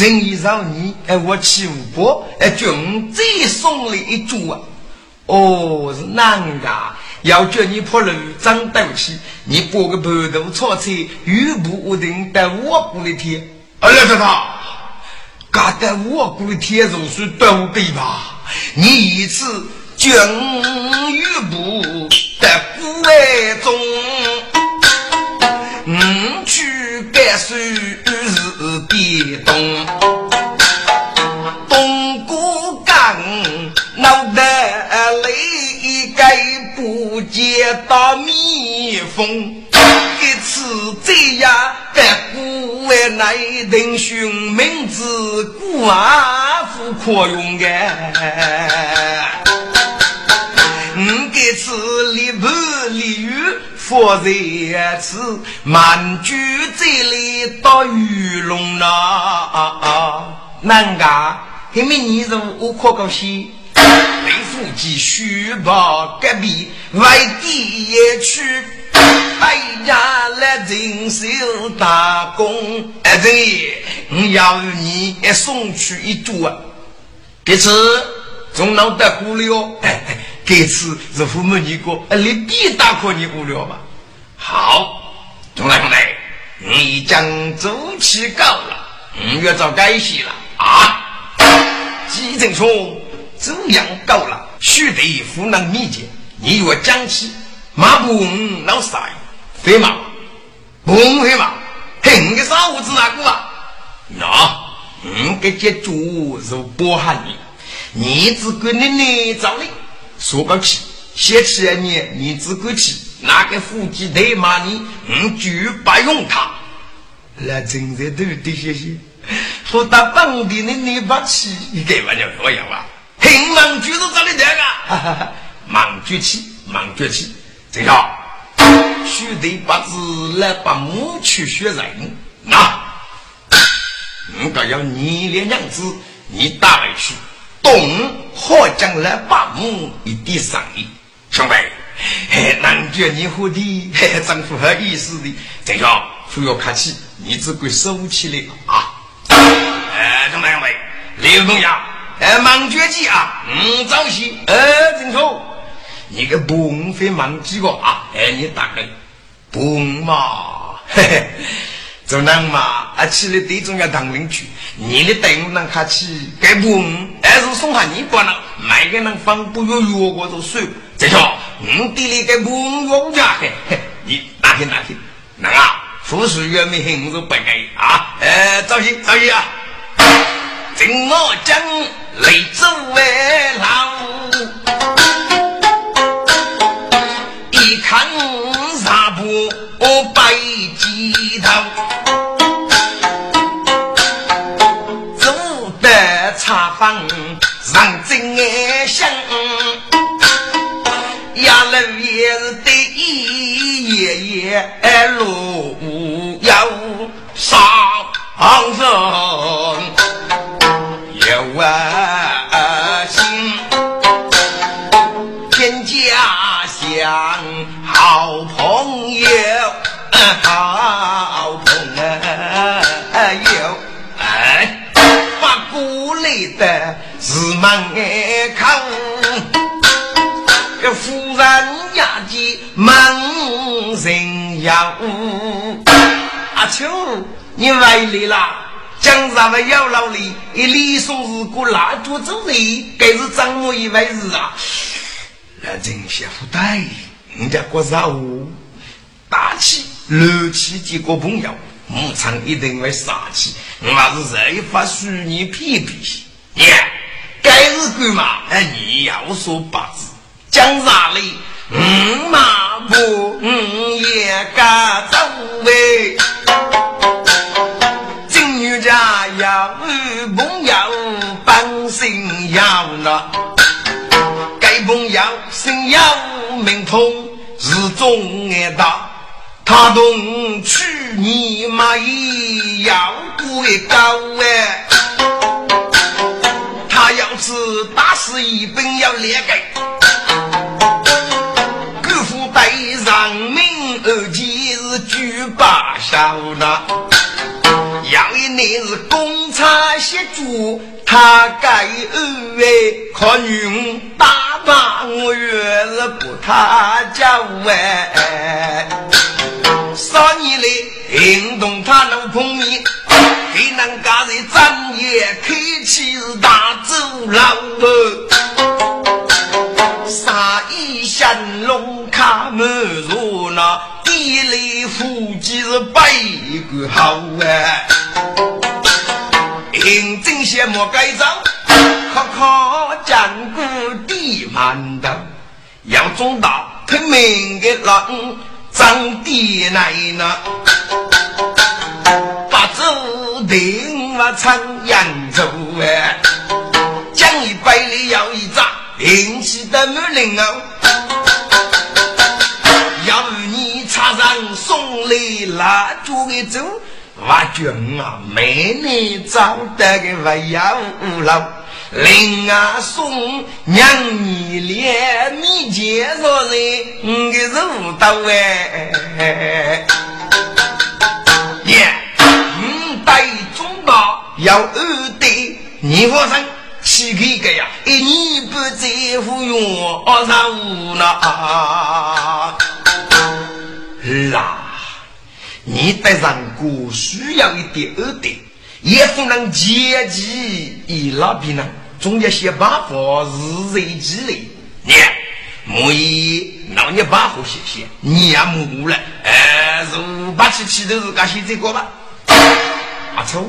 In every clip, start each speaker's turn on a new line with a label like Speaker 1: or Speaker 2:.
Speaker 1: 他，人一饶你，哎，我七五波，哎，军最送了一株啊。哦，是难噶，要叫你破路长斗气，你拨个盘头炒菜，雨不屋顶在我过的天。
Speaker 2: 哎呀，他，
Speaker 1: 嘎在我过的天如是都对吧？你一次军雨不在古外中，变动。接到蜜蜂，一次这样在古外那人寻名字，古阿夫可用的。嗯，这次立不立于佛在此，满居这里到玉龙了。难噶，还没你入我可高兴。雷夫及虚报隔壁外地也去，哎呀来人手打工。哎，对，我要你送去一株啊！这次总能得过了哟。哎哎，这次是父母你过，哎，你必打过你过了嘛？好，中来兄弟，你将周期够了，你要早改戏了啊！季正冲。这样够了，须得湖南密接，你若讲起马步老三，飞马，不飞马，嘿，你个傻胡子哪个啊？那，你个接主是波喊你，你只管你你找你，说个气，写起来你你只管去，哪个夫妻得骂你，你就不用他。那真在都得谢谢，说到本地的你把气，你给我就可以吧？平忙举是这里这个，忙举起，忙举起，这个。须得把字来把母去学人，那，我该要你的娘子，你打回去，东好将来把母一点上意，兄弟，难觉你和的真符合意思的，这个不要客气，你只管收起来啊！哎，兄弟兄弟，刘东阳。哎，忙绝技啊！嗯，早些。哎，郑叔，你个不会忙几个啊？哎，你大概不嘛？嘿嘿，做人嘛，啊，起来最重要当邻居。你的队伍能客气，该不？还是送下你不能，每个人放不约约过就算。这叫我地里该不约家嘿，你哪天哪天？能啊？富士月明很是不给啊！哎，早些早些啊！怎么讲？雷州为老，一看啥不白鸡头，走得茶坊让真爱香，压楼也是得一爷爷路要上走。门口，这夫人家的门人要，阿秋，你来来啦？江上的姚老李，一李松是过蜡烛走人，该是张某一回事啊！那真下不对，人家过啥物？大气、热气几个朋友，牧场一定会杀气。我还是这发属你皮皮。你该是干嘛？哎，你要说八字，江上里，嗯嘛不，嗯也该走喂。金牛家要朋友帮心要那，该朋友心要明通是中爱大，他同去年嘛也要过为高哎，是打死一本要裂开，姑父对上明而今日举把小呢，要一年是公差协助。他该二位可女打扮，我越是不他叫哎。三年来行动他能碰面，给人家在正夜开起是大走廊哦。杀一降龙卡满座那地雷夫妻是百个好哎。认真些莫改造，可可坚固地馒头，要中大拼命的人长地来呢，定了长扬州哎，将一百里要一扎，运气的满灵哦，要你插上送来蜡烛的走。我君啊，美女找得个不要老，令啊送娘你连你介绍人你个入道哎，耶，五代中道要二代，你发生七个个呀，一年不在乎用二三五呢，啦。你得让过需要一点二点，也不能阶级一老比呢，总要先把法日日积累。你莫以让你把火写写，你也木了。哎，是八七七都是干写这个吧？阿丑，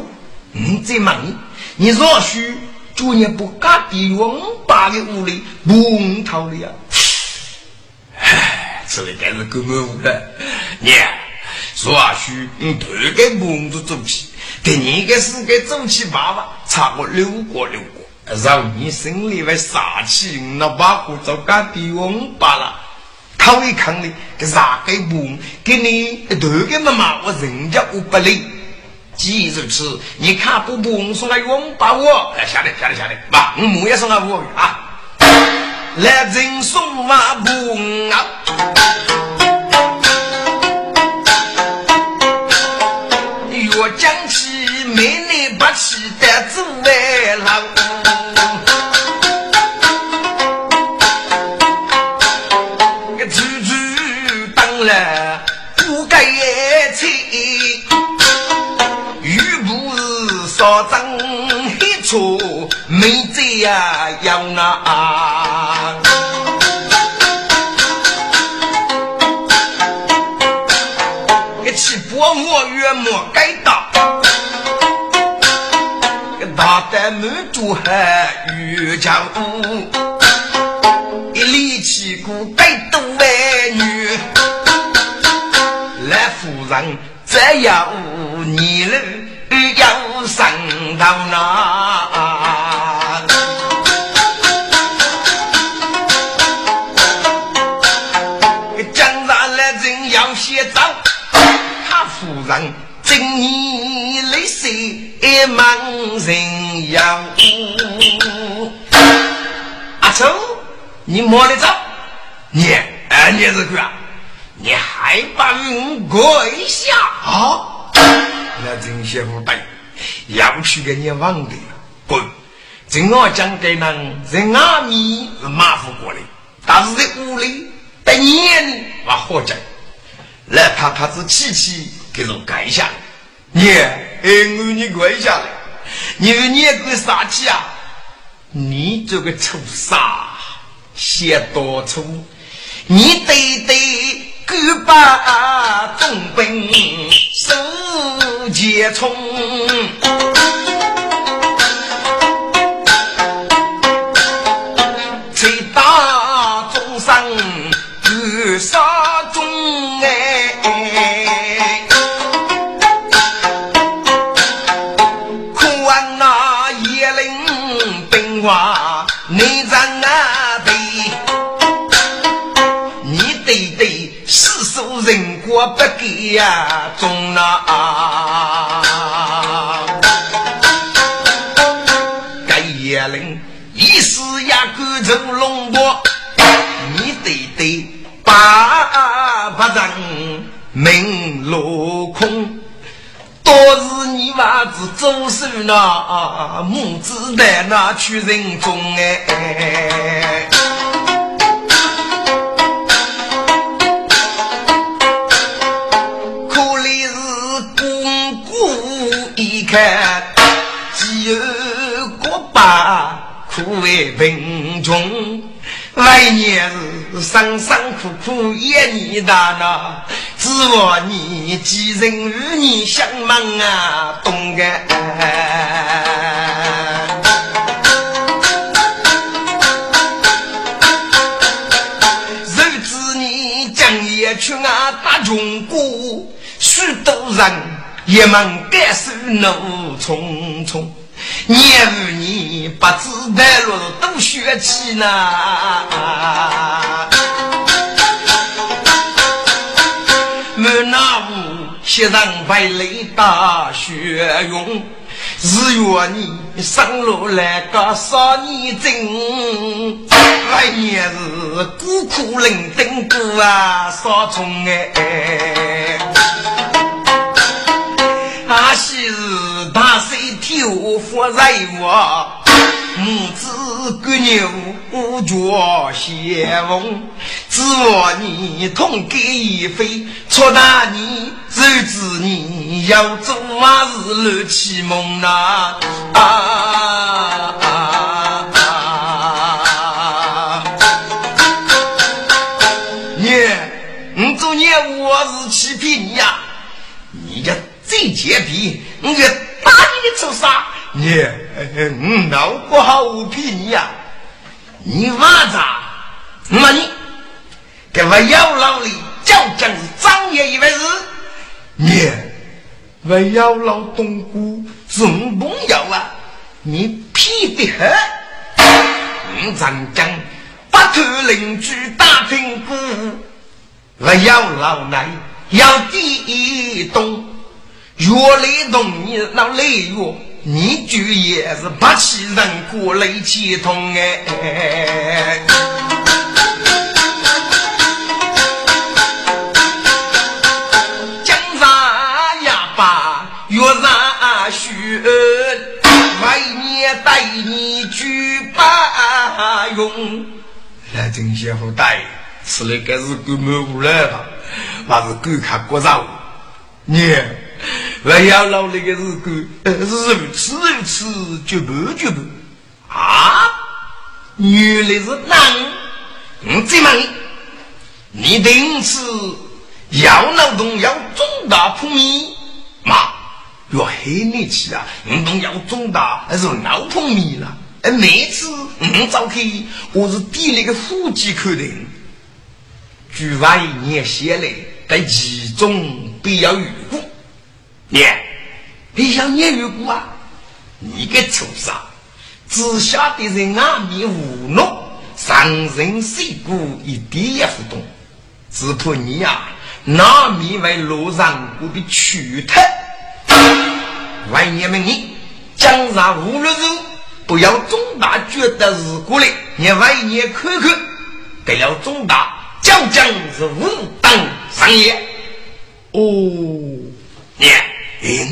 Speaker 1: 你在忙你，你若许就你不干的王八的屋里不逃了呀？唉，这里该是够我的，你。说许嗯，头个梦子走起，第二个是个走起爸爸，差个六个六个，让你心里为杀气，那把火早干的翁罢了。他一看呢，个啥个梦，给你头个妈妈，我人家我不理。既如此，你看不不送个翁把我，哎下来下来下来，妈，我母也送个我啊，来人送马不啊。气得做外郎，呀要那，个气不我越莫该当。在满洲还遇强，一力气骨该多为女，来夫人这要你了要上到那，你摸得着？你哎，你是个，你还把我跪下啊？那真些不对，要去给你忘的滚！在我讲给人，人阿弥是马虎过来，但是在屋里等年我活着，来怕他是气气给人盖下来，你哎，我你跪下来。你你跪啥气啊？你这个畜生，写多粗！你得得狗把东兵手接冲，不给呀、啊，中那、啊。该野人一时也赶走龙婆，你得得把把人命落空。多是你娃子做手呢，母子带那去人中哎。为贫穷，来年是辛辛苦苦一年大呐，指望你几人与你相忙啊，懂个？谁知你将夜去啊打中国，许多人。一门该手怒匆匆，年五年不知带路多血气呢。满那屋血上白泪大血涌，日月你上路来个少年精，来年是孤苦伶仃过啊，少虫哎。那昔日大水有福在我，母子割牛脚相逢，指望你同给一飞，错大你日子你要做啊是乱起梦呐啊啊啊！你做孽我是欺骗你呀，你这。最贱皮，我要打你的畜生！你，我脑不好我骗你呀！你娃子，那你给我要老李，就讲是张爷一回事。你，我要老东姑是朋友啊！你骗的很。我长江不偷邻居打听过，我要老奶要第一栋。越来动你那累哟，你就也是不起人过雷气痛哎。江山呀把越上学，每年带你去把用。来，真些好带，吃了该是够没无来吧？还是够看国上你。我要老那个日子，是如此如此，绝不绝不啊！原来是男，我再问你，你定是要劳动要重大铺米嘛？要黑你去啊！运动要重大还是老铺米了？哎，每次我早开，我是第那个户籍口的，举万一年下来，在其中必要遇过。你，你想捏鱼骨啊？你个畜生，只晓得在外面糊弄，上人碎骨一点也不懂，只怕你呀，拿面为路上我的躯体。万年们，你江上无论如不要重大觉得是过来，你万年看看，得了重大，将将是无当上业。哦，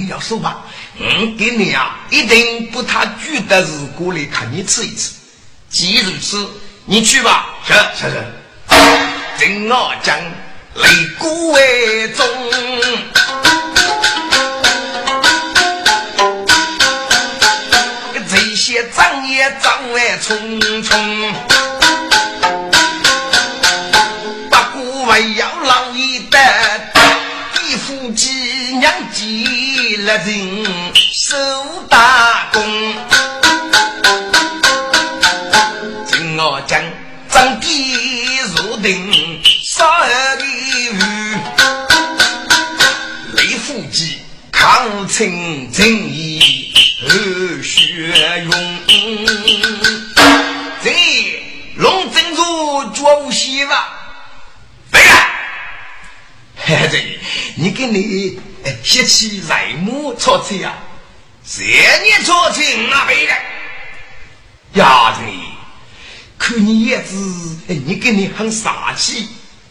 Speaker 1: 要说吧，嗯给你啊，一定不他觉得是过来看你吃一次。既如此，你去吧。
Speaker 2: 是是是。
Speaker 1: 正我讲，擂鼓为重，了人，守大功。听我讲，张帝入定杀李煜，雷夫妻抗清正义热血勇。这龙珍珠绝无希望，孩子，你给你写起来木草车啊？这年草车哪回来？丫头，看你样子，你跟你很傻气。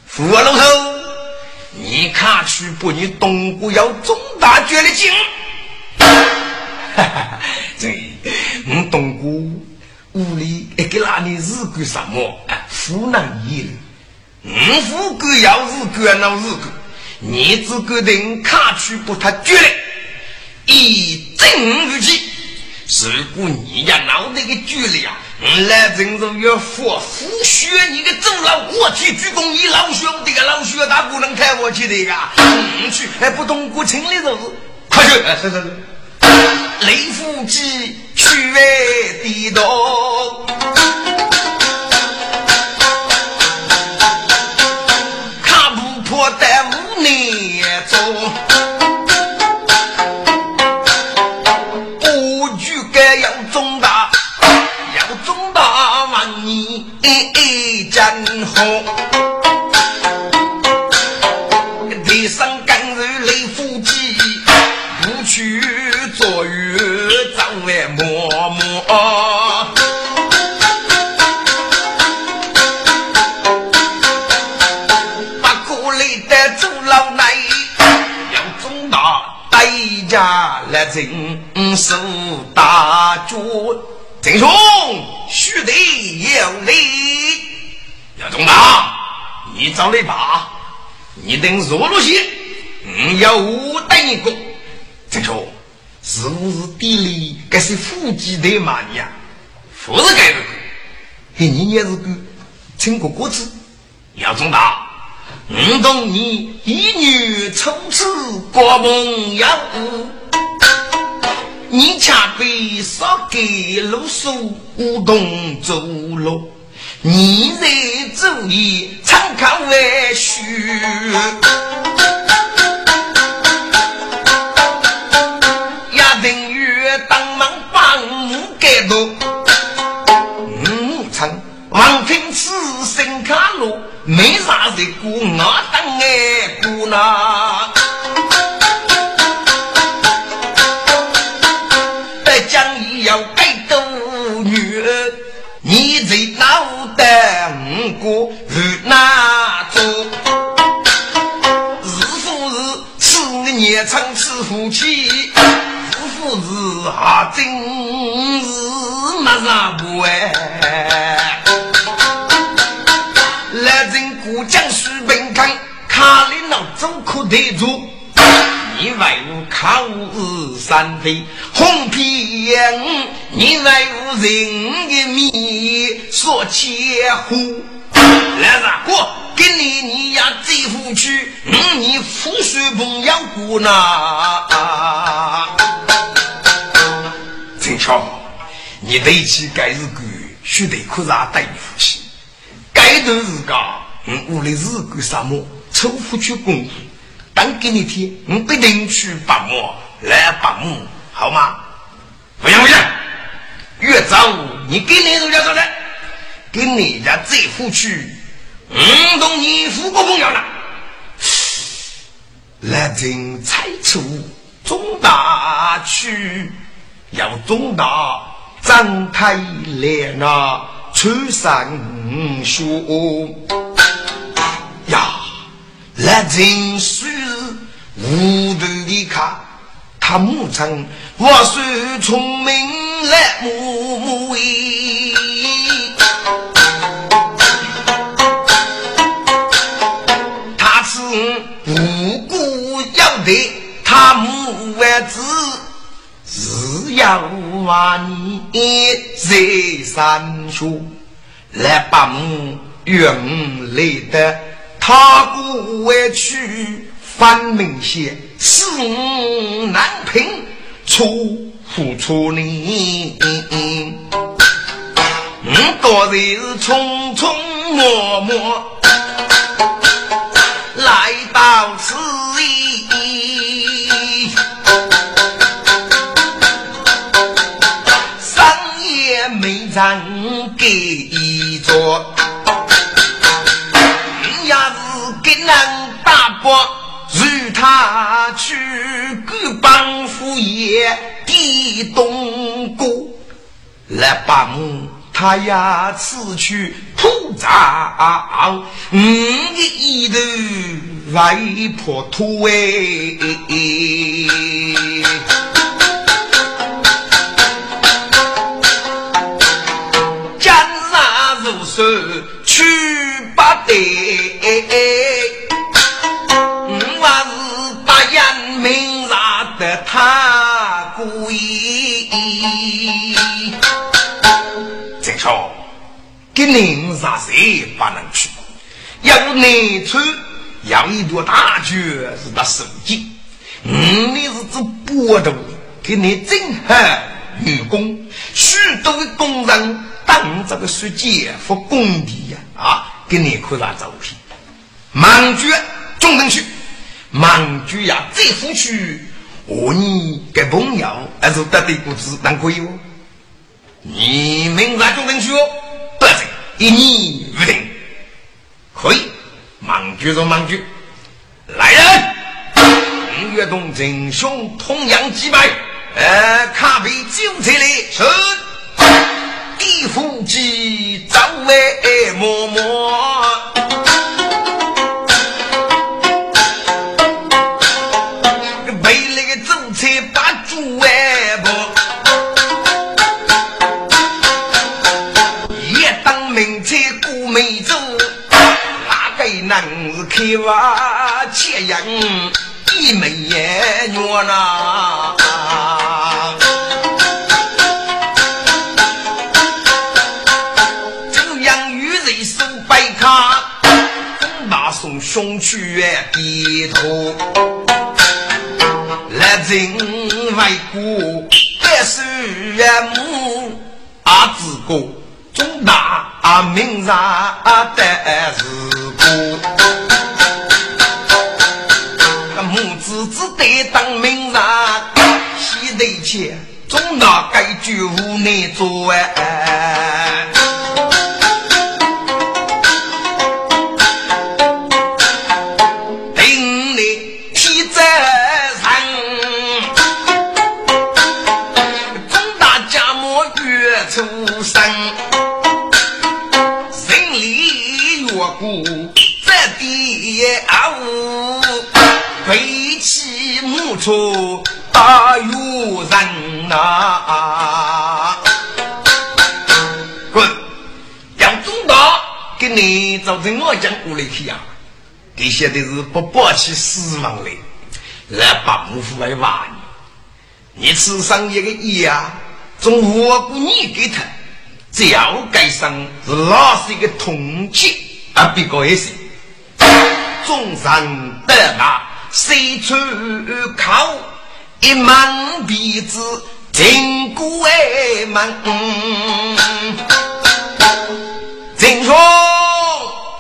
Speaker 1: 福老头，你看去不？你东姑要中大绝的劲。哈哈，对，我东姑屋里一个那里日干什么？湖南人，我富贵要日干那日干，你只个定看去不？他绝了，一正如气。如果你家脑袋个剧烈啊，我来郑州要佛扶血你个走了，我去鞠躬，你老兄弟个老血大不能开我去的个，你去还不懂国情的就是，快去！哎，是是是，雷夫机去外地道，大脚。郑兄，须得有礼。姚忠大，你找你爸，你等弱了些，嗯，要我等一个。这个是不是地里？该是夫妻的嘛你呀？不是该的，嘿，你也是个亲哥哥子。姚忠大，我懂你一女初次过梦游，你恰被少给露宿无动走路。你在注意参考为虚，也等于当忙帮盖多。嗯，成王平此身卡路，没啥子过我当爱姑娘。你在哪？等过日那走，日复日，四年长此夫妻，日复日啊，真是没啥不哎。来人过江水本康，卡里老走可得住。你为我抗日三飞红皮烟，你为我人的命说千户。来人，我给你你呀这副去，你你富水朋友过呢？陈桥，你得起该日干，须得可让对付起。该段日干，嗯，屋里日干什么？抽夫去功夫。当给你听，我必定去拔木来拔木，好吗？不行不行，越早你给你人家说的，给你家这夫去，嗯，同你富过朋友了。来听采出中大曲，要中大张开脸啊，穿上书呀。来人是无头的卡，他母亲我是聪明来母母诶，他是无辜要得，他母为子是要万年在山丘来把母原来的。他故委屈，反明显，死难平，出付出你。我多日匆匆忙忙来到此地，三夜没人给做。如他去各帮副业地东过，来把母他呀此去铺张，你的一头外婆土哎，江山如水去不得。他故意，再说，跟您啥谁不能去？要内出，要一朵大菊是他手机。嗯，你是做波头，给你正好女工，许多的工人当这个书记和工地呀，啊，给你看啥照片？忙局中等区，忙局呀，这副区。我你跟朋友还是得对不子，难可以哦。你明察中等区哦，不是一年无定，可以忙局就忙局。来人，五月东真兄同样击败，呃，卡比九彩来是地府机早为默默。开挖切人一枚烟月呐，中央女人手摆卡，马送兄去低头，来人外国百岁母阿子哥，中大名上得是故。得当名人，西得前，总拿该句无奈做哎。出大有人呐！滚！杨总大给你造成我讲屋里去呀！这些都是不抱起死亡来，来把母父来挖你。你吃上一个亿啊，从我过你给他，只要该上是老是一个通气啊，别个也是，终身得那。谁出口一门鼻子进过哎门？进说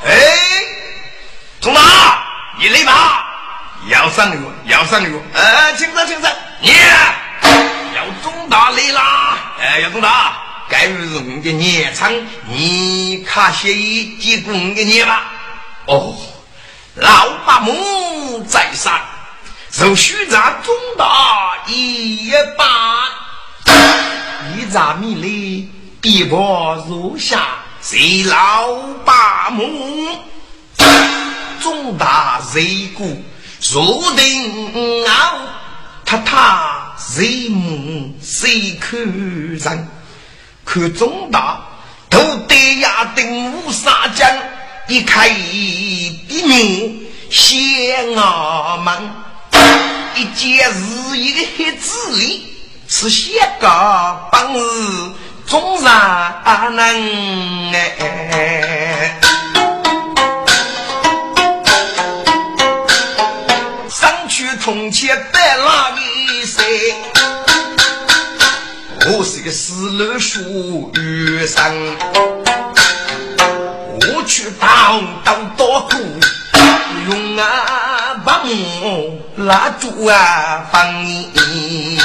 Speaker 1: 哎，从哪？你来吧，要上路，要上路。呃，请上，请上。你要中大来啦！哎，要中大，该是我们的年长，你卡些几公给你吧。哦。老八母在上，受许咱中大一把，一扎米里一波如下，谁老八母中大谁故若定傲，他他谁母谁可人？可中大都得呀定无杀将。一开一门先阿门，一见是一个黑子里，是些个本事总然能哎。上去从前带哪里谁？我是个死路书余生。去当当多苦，用啊把木拉住啊帮你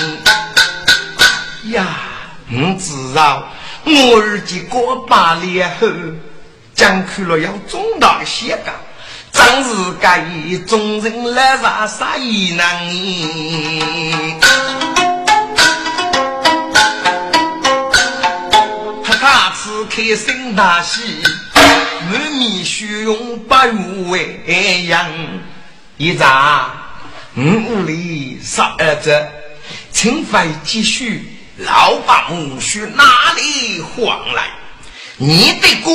Speaker 1: 呀！你知道我儿子过八年后，讲去了要中大的血干，真是该众人来啥啥也难。开心大喜，你虚荣不如为样。一早，五屋里十二只，请费积蓄，老八母去哪里还来？你的歌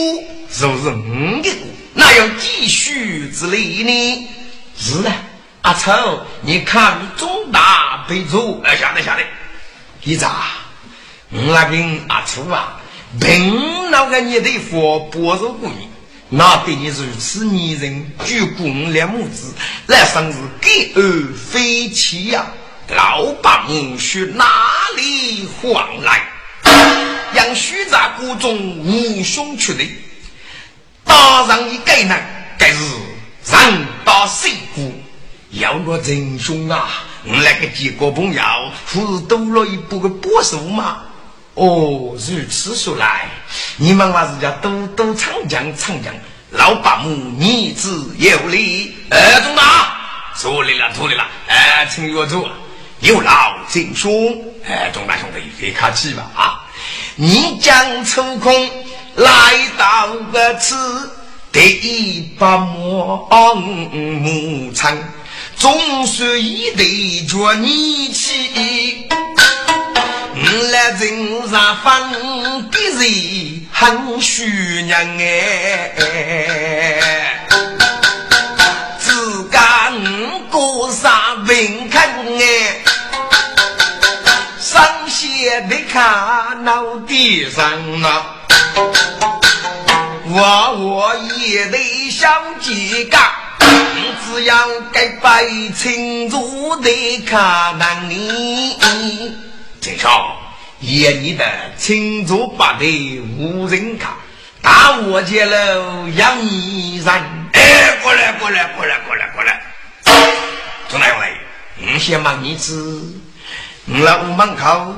Speaker 1: 就是我的歌，那要继续之理呢？是的，阿丑，你看中大悲咒，哎，晓得晓得。一早，我那跟阿丑啊，凭那个你的佛保佑过你。那对你如此迷人，举公两母子来生日给儿飞起呀！老八母去哪里还来？让虚在谷中无兄去的，打上一个呢？该是人打谁谷？要我真凶啊！我那个几个朋友不是多了一部个波手吗？哦，如此说来，你们还是叫多多长江长江，老八母儿子有理。哎，中大，错理了，错理了。哎，请岳主有劳敬兄。哎，中大兄弟，别客气吧啊！你将抽空来到个此，第一把木木场，总算一对着你起。来人上分的人很虚娘哎，自家五哥上文看哎，上写的看脑地上呐，我我也得想几个，只要该白青竹的看难你。先生，爷你的青竹八的无人看，大我接了杨一人。哎，过来过来过来过来过来，从哪位，你先忙你子，你来屋门口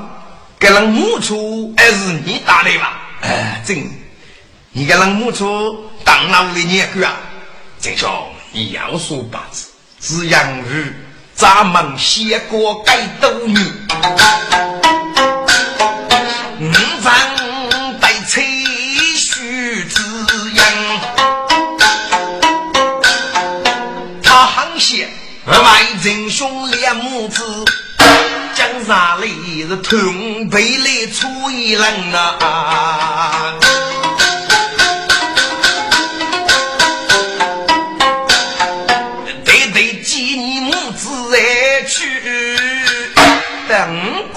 Speaker 1: 给人木出，还是你打的吧？哎，真，你给人木出当老的年个啊？郑兄，你要说八字，只养日。咱们先过该斗你，五丈带吹须之音，他行些外人兄两母子，江山里是同辈来出一人呐。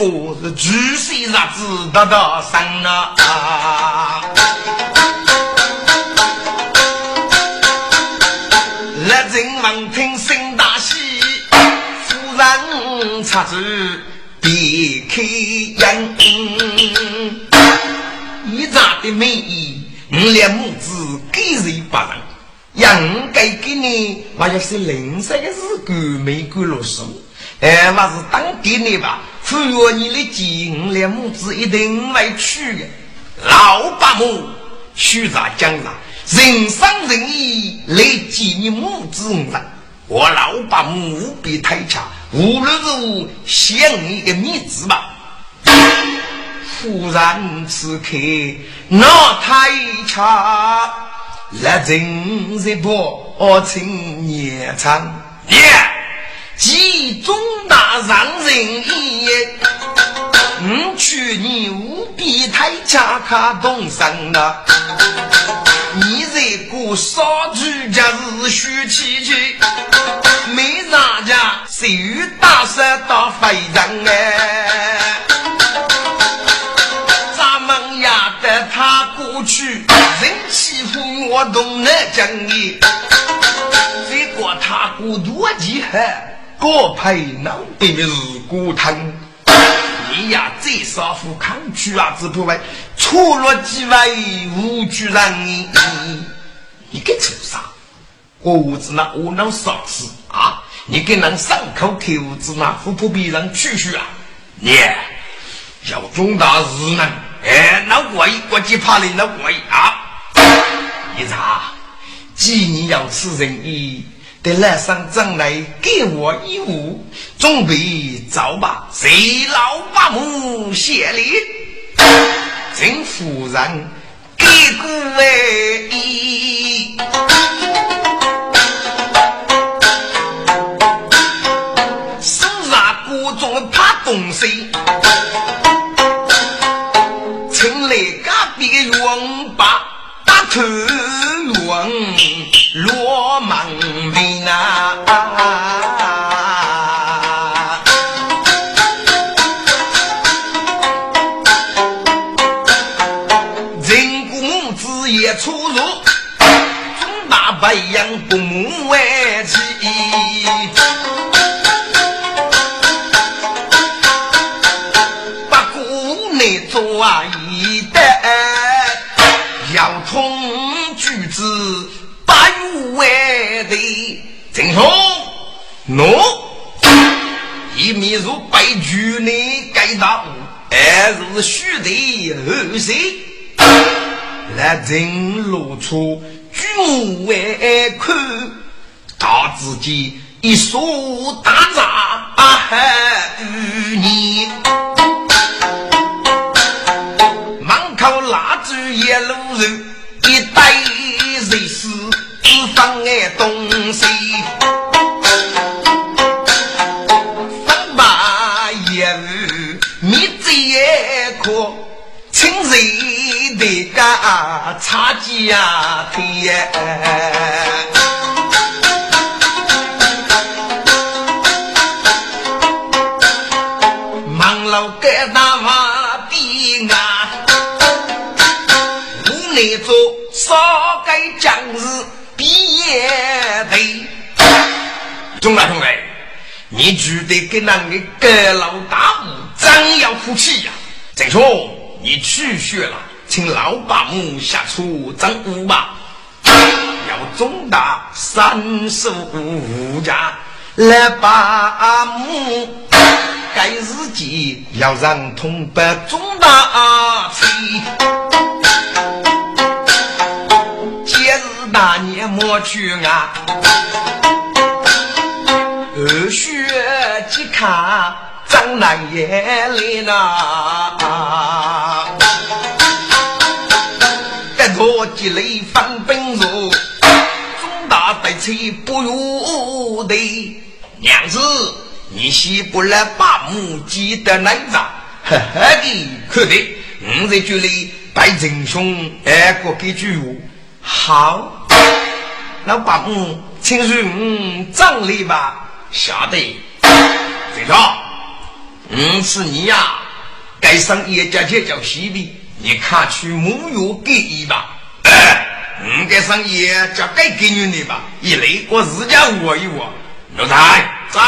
Speaker 1: 我是巨细日子得到生啊！来人闻听声大喜，夫人插嘴别开眼。一扎的美意，我两母子给谁不人？应该给你，我要是零散的日干没干落手，哎，我是当爹的吧？赴约你的金两母子一定会去的。老八母须在江上，人生仁义来接你母子人。我老八母无比太强，无论如何想你个面子吧。忽然此刻那太强，来人日不请年长年。集中大让人意，我去年无比太恰卡动身了。你这个杀猪家是虚气气，没啥家谁与大山打飞人哎？咱们呀带他过去，人欺负我都能讲你，结果他过多厉害。我配老爹的是骨汤，你呀这少妇抗拒啊，只不为错了几位无辜人，你你个畜生！我屋子那窝囊丧子啊！你给人伤口开屋子那不不别人去去啊！你要重大事呢？哎，那我一国际怕你那我啊！你查，既你要吃人意。得来上阵来给我一物，准备走吧。谁老八母谢礼？请夫人给一股哎，手上各种怕东西，请来隔壁的王八打头王罗莽民啊。白羊不母为的，正说喏，一面如白驹你该到，还是须得后生，来正露出。举外看，他自己一手打杂与你，门口拉住一路人，一袋热死只放爱东西，得干茶几呀，天！忙老盖大瓦壁啊，屋内做烧盖将士毕业队。中大兄弟，你绝对跟那个盖老大武真要哭气呀？再说你去学了。请老八母下出征五吧，要中大三十五家来把母，该日记要让同伴中大去。节日大年莫去啊，二学即看张南爷来了。我积累翻本书，中大得气不如的娘子，你媳不来把母鸡的奶子？呵呵的，可得，我在这里拜仁兄，爱过给句好，老把母，请恕葬礼吧。晓得，队长，嗯，是你呀，该上叶家去叫西的。你看去木有给一吧，应该上也叫该给你的吧。一来我自家握一握，奴才在，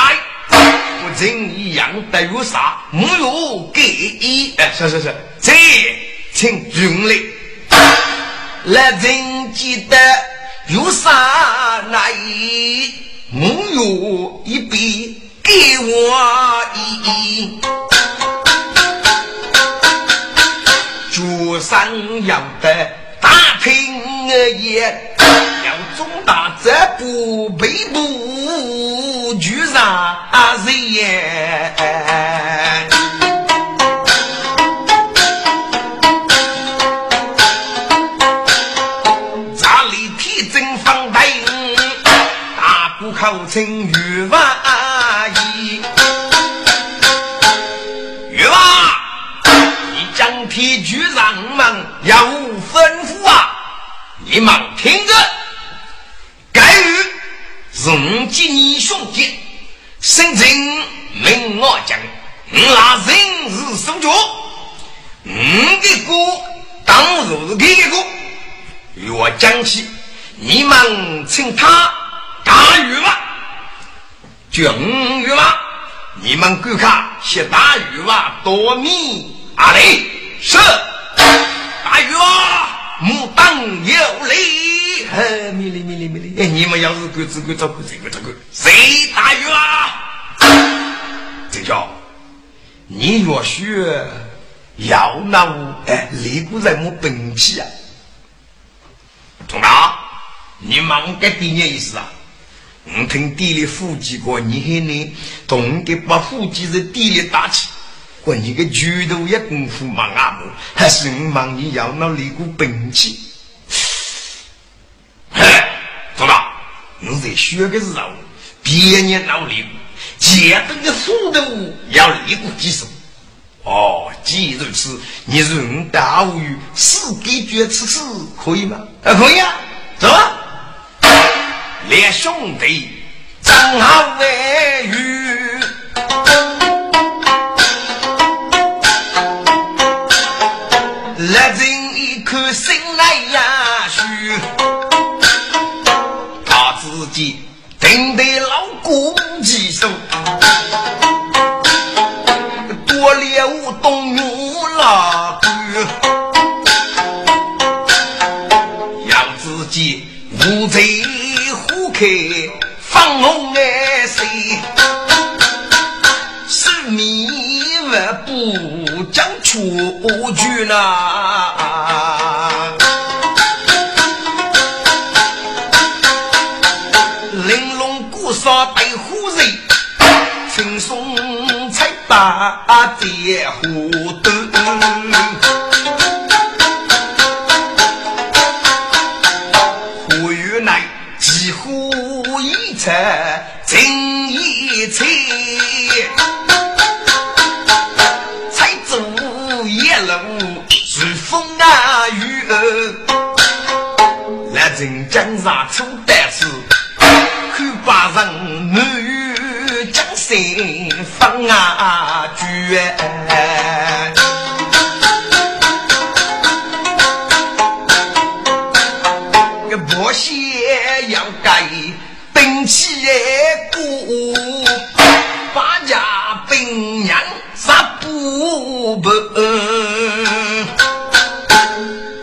Speaker 1: 不真一样的有啥？木有给一，
Speaker 2: 哎，是是是，
Speaker 1: 这请准来。来人记得有啥来？木有一笔给我一。主上要的大听也，要中大这不背部居上人也。家里提针放带，大步口称玉娃。你们听着，该与是五你兄弟，深圳命我讲，我那人是手脚，五的哥当如是给个，我讲起，你们请他打鱼吧，就五鱼吧，你们观看些打鱼吧，多米阿雷。是大鱼啊，木当有礼。
Speaker 2: 嘿，米哩米哩米哩，哎，
Speaker 1: 你们要是管只管照顾谁个这个，谁打鱼啊？这叫你若学要那我哎，立过人我本气啊！同大，你忙个第二意思啊？我听地里呼记过，你喊你同给把呼记在地里打起。我你个拳头也功夫忙啊么？还是我忙你要那里股兵器？哎，总长，你在学个时候，别人闹里股，前头的速度要立股几手。哦，既如此，你人大无语，死给决此事可以吗？啊，可以啊，走啊！连兄弟正好为遇，自己定得老公几手。多猎物动怒了要自己无贼虎口放红哎谁？是迷我不讲出句呢？大姐糊涂，胡员内几乎一车尽一切，才走一路随风啊雨，来人江上出单子，看把人满雨江心风啊！绝，个不鞋要改兵器鼓，八家本娘杀不不。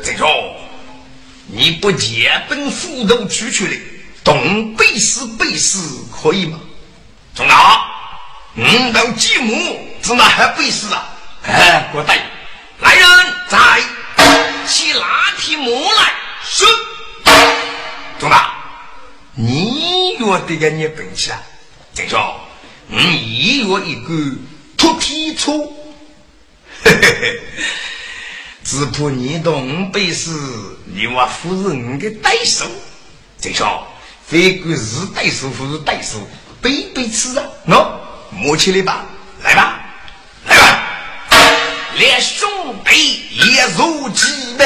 Speaker 1: 再说，你不借本斧头出去的，东北是北市可以吗？中了。五到几亩，只那还背死啊？哎，我带来人，在去拿匹马来，是。中大，你约得个你本事啊？再说，你有一个脱皮车，嘿嘿嘿，只怕你东北市，你我不是你的对手。再说，非管是对手或是对手，背背吃啊，喏。摸起来吧，来吧，来吧，连兄弟也如鸡呗。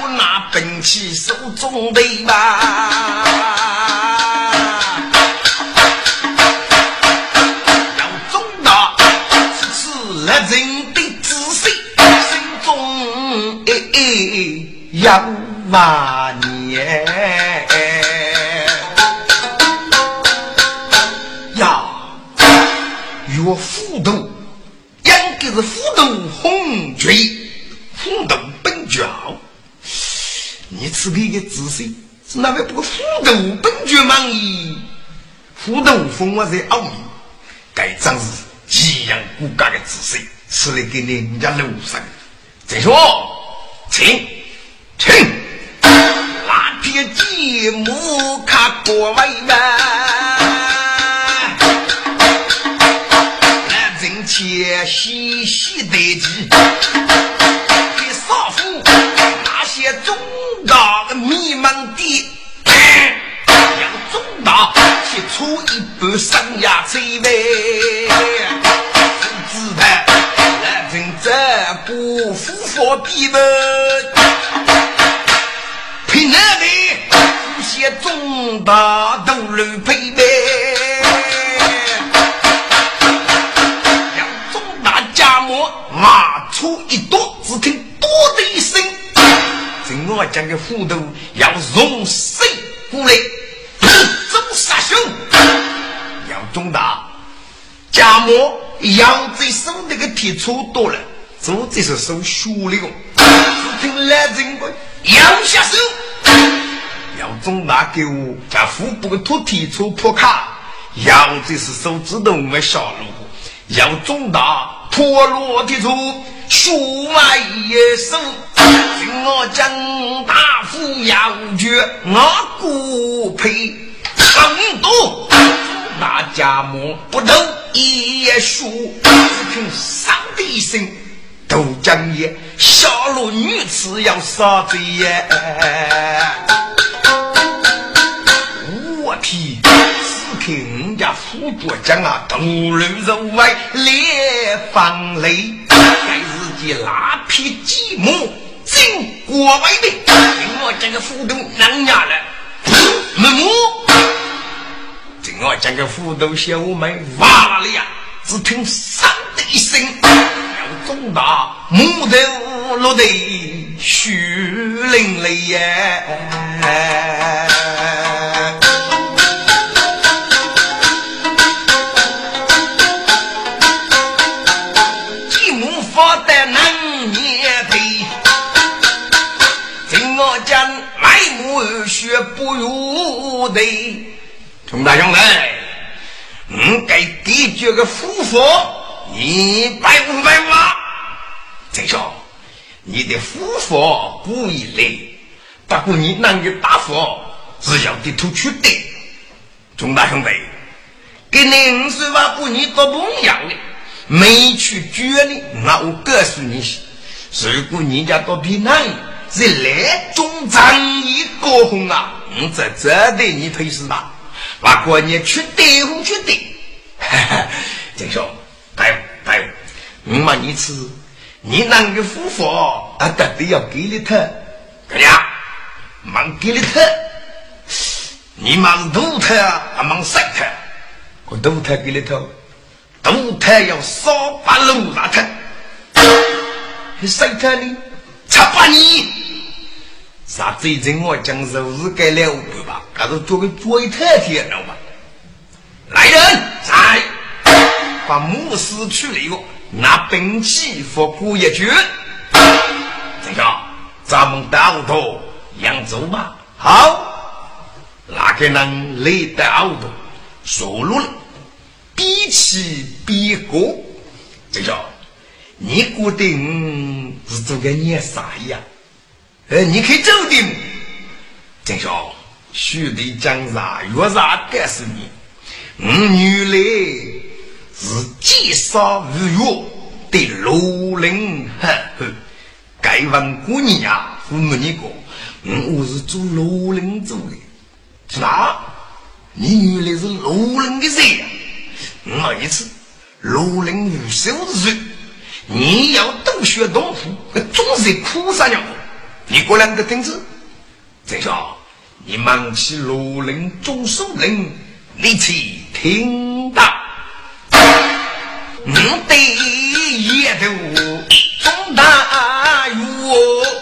Speaker 1: 我拿兵器手中的吧，要中大，是来人的仔细，心中哎哎要万年。红锤，斧头本角。你此个一个姿势，是那位不过斧头本角忙矣。斧头风我在奥秘，该真是一样骨架的姿势，是来给人家楼上。再说，请，请，拉铁积木卡过位吧。且细细得记，给少妇那些重大的迷茫的，让重大去出一半生涯罪呗。只盼来人这个夫妇比门，凭那的不些重大都能配备。我将个斧头要从谁过来，中杀手，要中大，家母要这手那个铁锄多了，做这是手学的工，只听来人官要下手，要中大给我将腹部的土铁锄破卡，要这是手指头没下路，要中大。破落的处，数外一手，听我将大夫要诀，我孤配成都，大家母不斗一书，只听上帝声，都讲也小路女子要杀罪耶！我替，只听人家副国讲啊，头颅肉外裂放泪，该是件拉皮积木进国外的，我这个副都能伢了，木木。我将个斧头小妹挖了呀！只听“嗖”的一声，要重大木头落地，血淋淋呀！如的。熊大兄弟，你给地主个夫妇一百五百万。陈兄，你的夫妇不一类，不过你那个大夫是要地图去的。熊大兄弟，给你五十万，不你做不一样的，没去绝的，那我告诉你，如果人家到平南是来中仗义高红啊，我在这对你推死他。把过年去对付去对，哈 哈，金兄，对对，我问你吃，你那个夫妇啊，到底要给你他？哥呀，忙给你他，你忙多他啊，忙三他，我多他给你他，多他要少把路拉他，你三他呢？差把你。啥最近我讲是日该了不吧？可是做个做一太天了吧？来人，在把牧师去了以后，拿兵器佛过一局。这个咱们到头扬州吧。好，那个人来到头，收了，比起比过，这个你觉得是做个念啥呀？哎，你可以走的，郑兄，兄弟讲啥？越啥告诉你，我原来是劫杀无月的罗林，呵呵，该问姑娘呀，我问你过，我是做罗林做的，啥？你原来是罗林的人呀？我一次，罗林无手之你要多学功夫，总是苦啥样？你过两个听子，这下你忙起罗林中书令，你去听到，你得也头中大雨。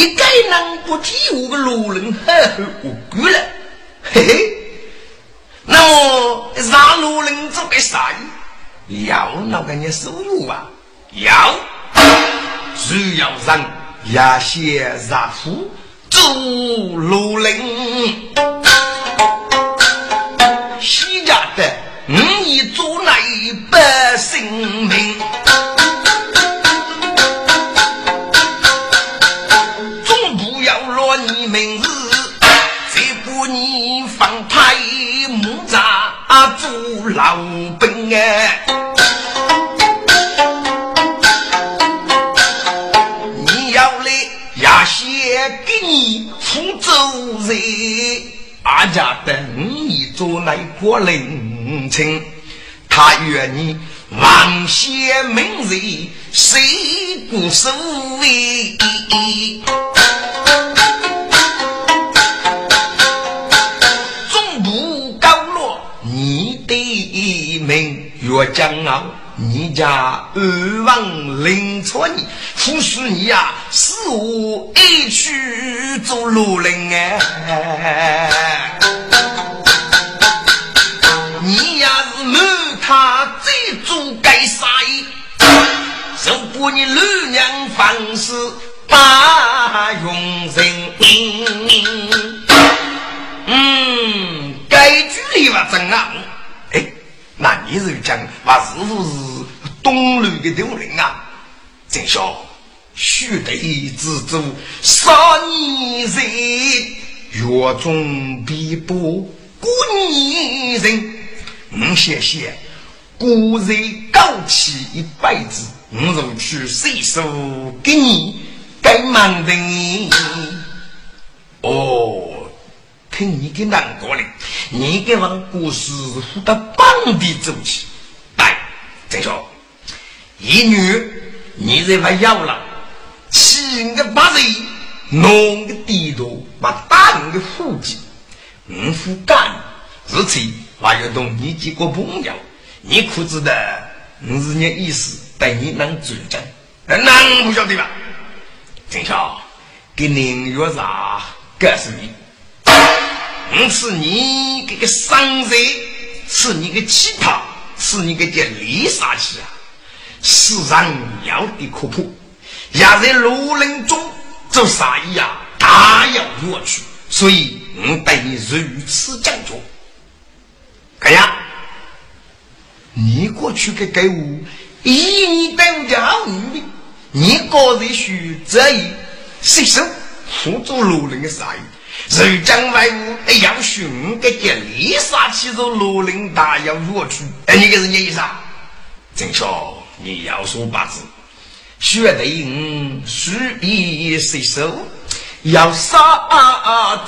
Speaker 1: 一概能不替我个路人好好无辜了，嘿嘿。那么让路人做个啥？要那个你收入啊？要。只要让牙仙杀夫走路人，西家的你已做那一百姓命。老兵哎，你要来也先给你出走人，俺家等你做那个人情，他愿你王先明人，谁不守卫？越将傲，你家二王领错你，夫婿你呀，是我一去做路人哎。你呀是满他最做该杀意，受不你老娘方式把用人。嗯，该距离吧，真啊。那你是讲，我是不是东路的头人啊？正说，须得知足，少年人，月中必不过年人。我谢谢古人高起一辈子，我如去岁数给你该忙的你。哦。听你给难过了，你给往故事负的地走起。来，再说，一女你这把要了，七个八人，弄个地图，把大人的户籍，五副干，而且还要同你几个朋友，你可知道我是你意思，对你能主张？能不晓得吧？郑少，给宁月啥告诉你。我是你这个商人，是你个奇葩，是你个叫李杀气啊！世上要的可怖，也在路人中做生意啊？大有乐趣，所以我对你如此讲究。看呀，你过去给给我，以你对我好女的，你个人需择一吸收辅助路人的生意？如将外物要寻个叫丽莎去做罗林大要若去，哎，你个人家意思啊？正说你要说八字，学得应书笔随手，要杀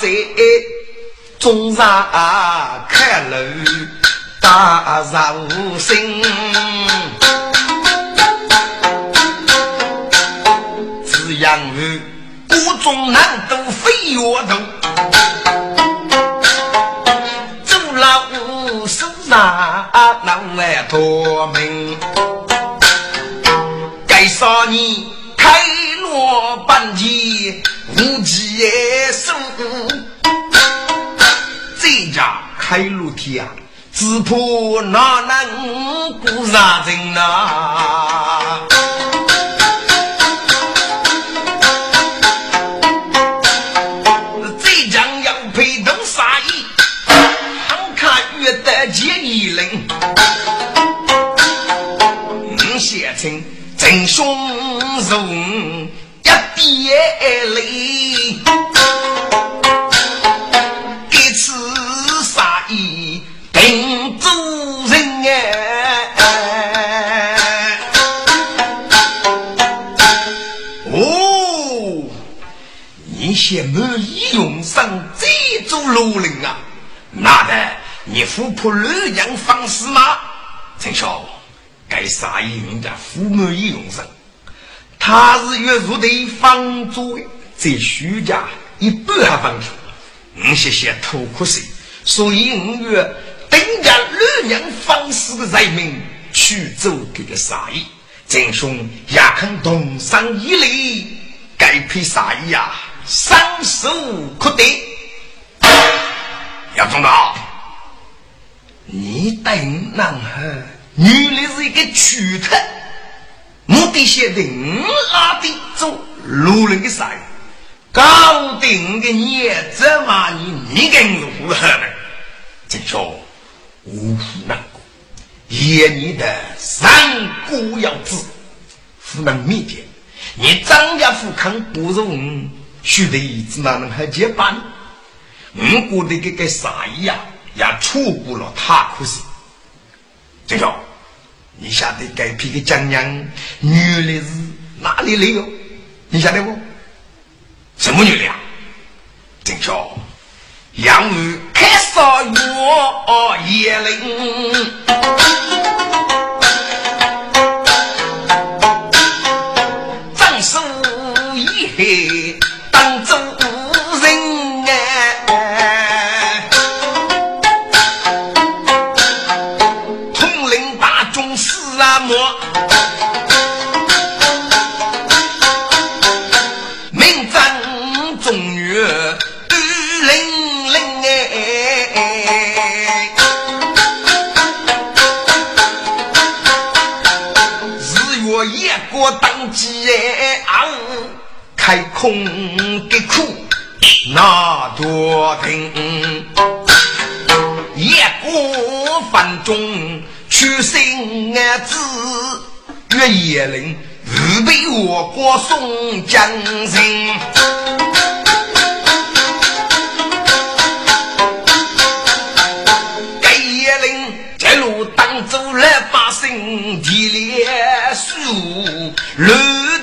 Speaker 1: 在中上开路大寿星，只养鱼。国中难渡飞越渡，难外脱命。该少年开罗半截无计手，这家开路天，只怕哪能过上人呐？胸中一点泪，这次杀意定主人哎！哦，你先莫意用上这种路人啊？那的你富婆二娘方式吗？陈兄。该啥人家父母已用上，他是月入的房租在徐家一半房子，我谢谢吐苦水，所以五月等家二娘方式的人民去做这个杀意，真兄也肯动上一礼，该批杀意呀？双手可得，杨总导，你等男孩。原来是一个曲特，目的先定阿的做路人的赛，搞定的你这么你你跟如何呢？这说无福难过，也你的三姑要知，湖南密件，你张家富康不容，须得子哪能还结伴？我觉得这个啥呀，也错过了他可是。这个，你晓得该批个江娘女的是哪里来哟？你晓得不？什么女的啊？正巧，杨玉开杀我叶灵，空的苦那多听，夜过饭中取心安子，月夜灵预备我国送江城。该夜灵这路当走了百姓地连树绿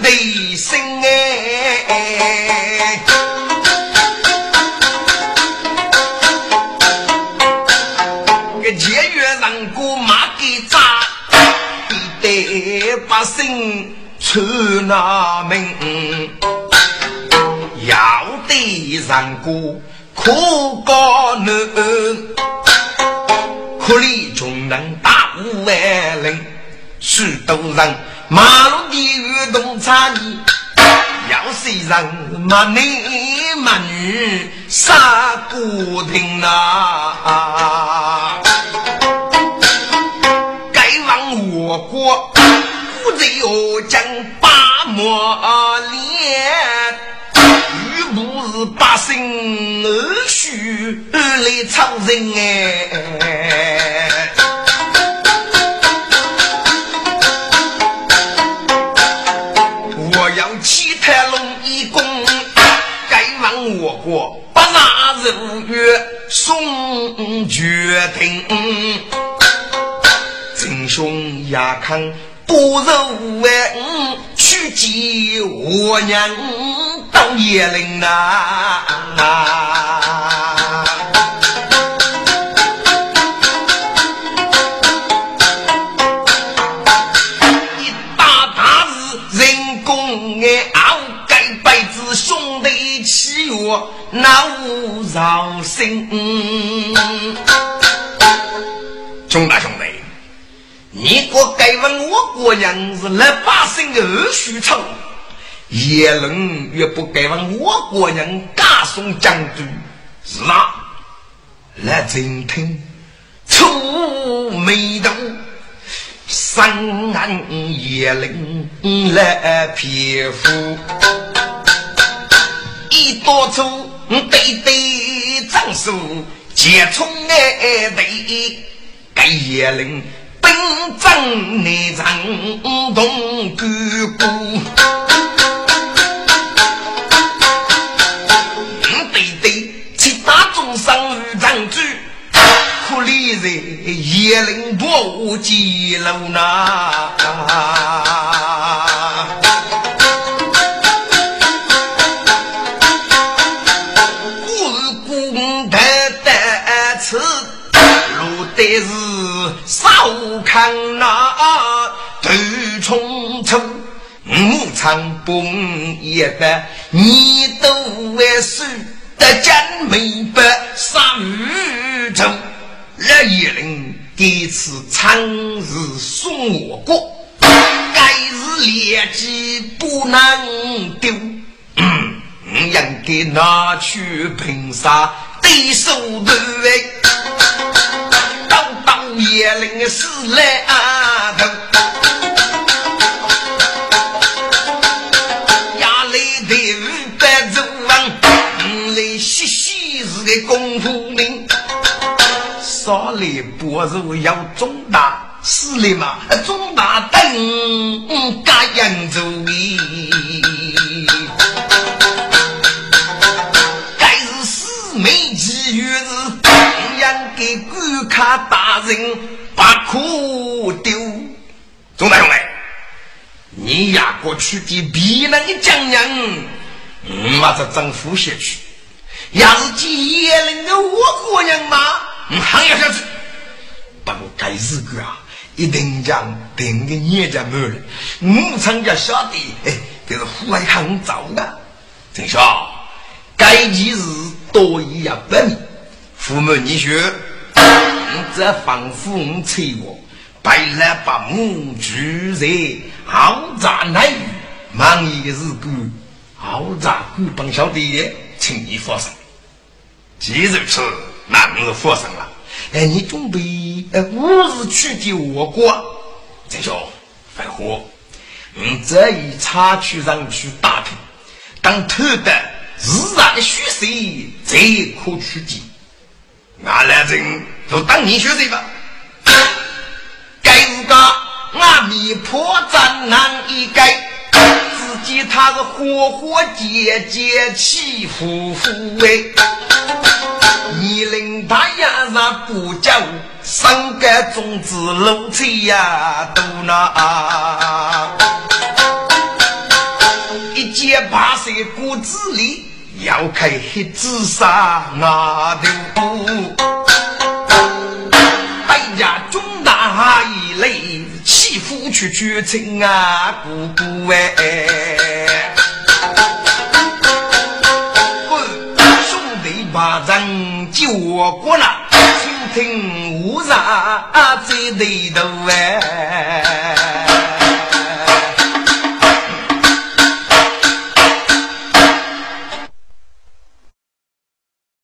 Speaker 1: 的生哎，个节约人过马给扎，得百姓出那门，要得人过苦高难，可怜穷人大五万人，许多人马路地遇动差异。要是人骂男骂女，杀不停呐！该往我国古有将八莫连，又不是百姓儿许来操人哎。我国八大日月送决定，真凶也看多肉哎，去见我娘到叶林呐。那无饶心，兄弟兄弟，你国该问我国人是来百姓的二叔仇，也能越不该问我国人加送将军是哪？来听听，蹙眉头，三岸也能来皮肤，一多处。对对，张叔结冲哎对，该叶林本正内长同干部。对对，其他众生与长居，可怜人叶林不记录呐。五常崩也得你都为输得将美白杀鱼头，那一人第一次长日送我过，该是劣迹不能丢，应该拿去凭啥对手头哎。叶灵是来啊头，的功夫名，少来不如要中大，是的嘛？中大等加扬州的，该是四美其余日，应给官卡大人把苦丢。钟大兄哎，你呀过去的避难的将领，我这政府下去。要是接野人的我国人嘛，还要下去。不过该日个啊，一定将定个年家满了。我参加小弟，哎，这是户外很早的。郑少，该几日多一样不明。父母你说，你这仿佛我催我，白来把母拒在豪宅内，忙一个日故，豪宅故帮小弟，请你放心。既如此，那是发生了。哎，你准备呃五日去的我国，郑兄，快活。嗯，这一插去上去打听，当偷的自然血色，才可取的。俺来人就当你学习吧。该是个俺弥破战难一改。自己他是活活结结起夫妇哎，你令他呀上不叫生个种子露菜呀都那，一见八岁骨子里要开黑紫纱那头，哎呀中大一类。媳妇去绝情啊，姑姑哎！我过了，听听我啥在里头哎？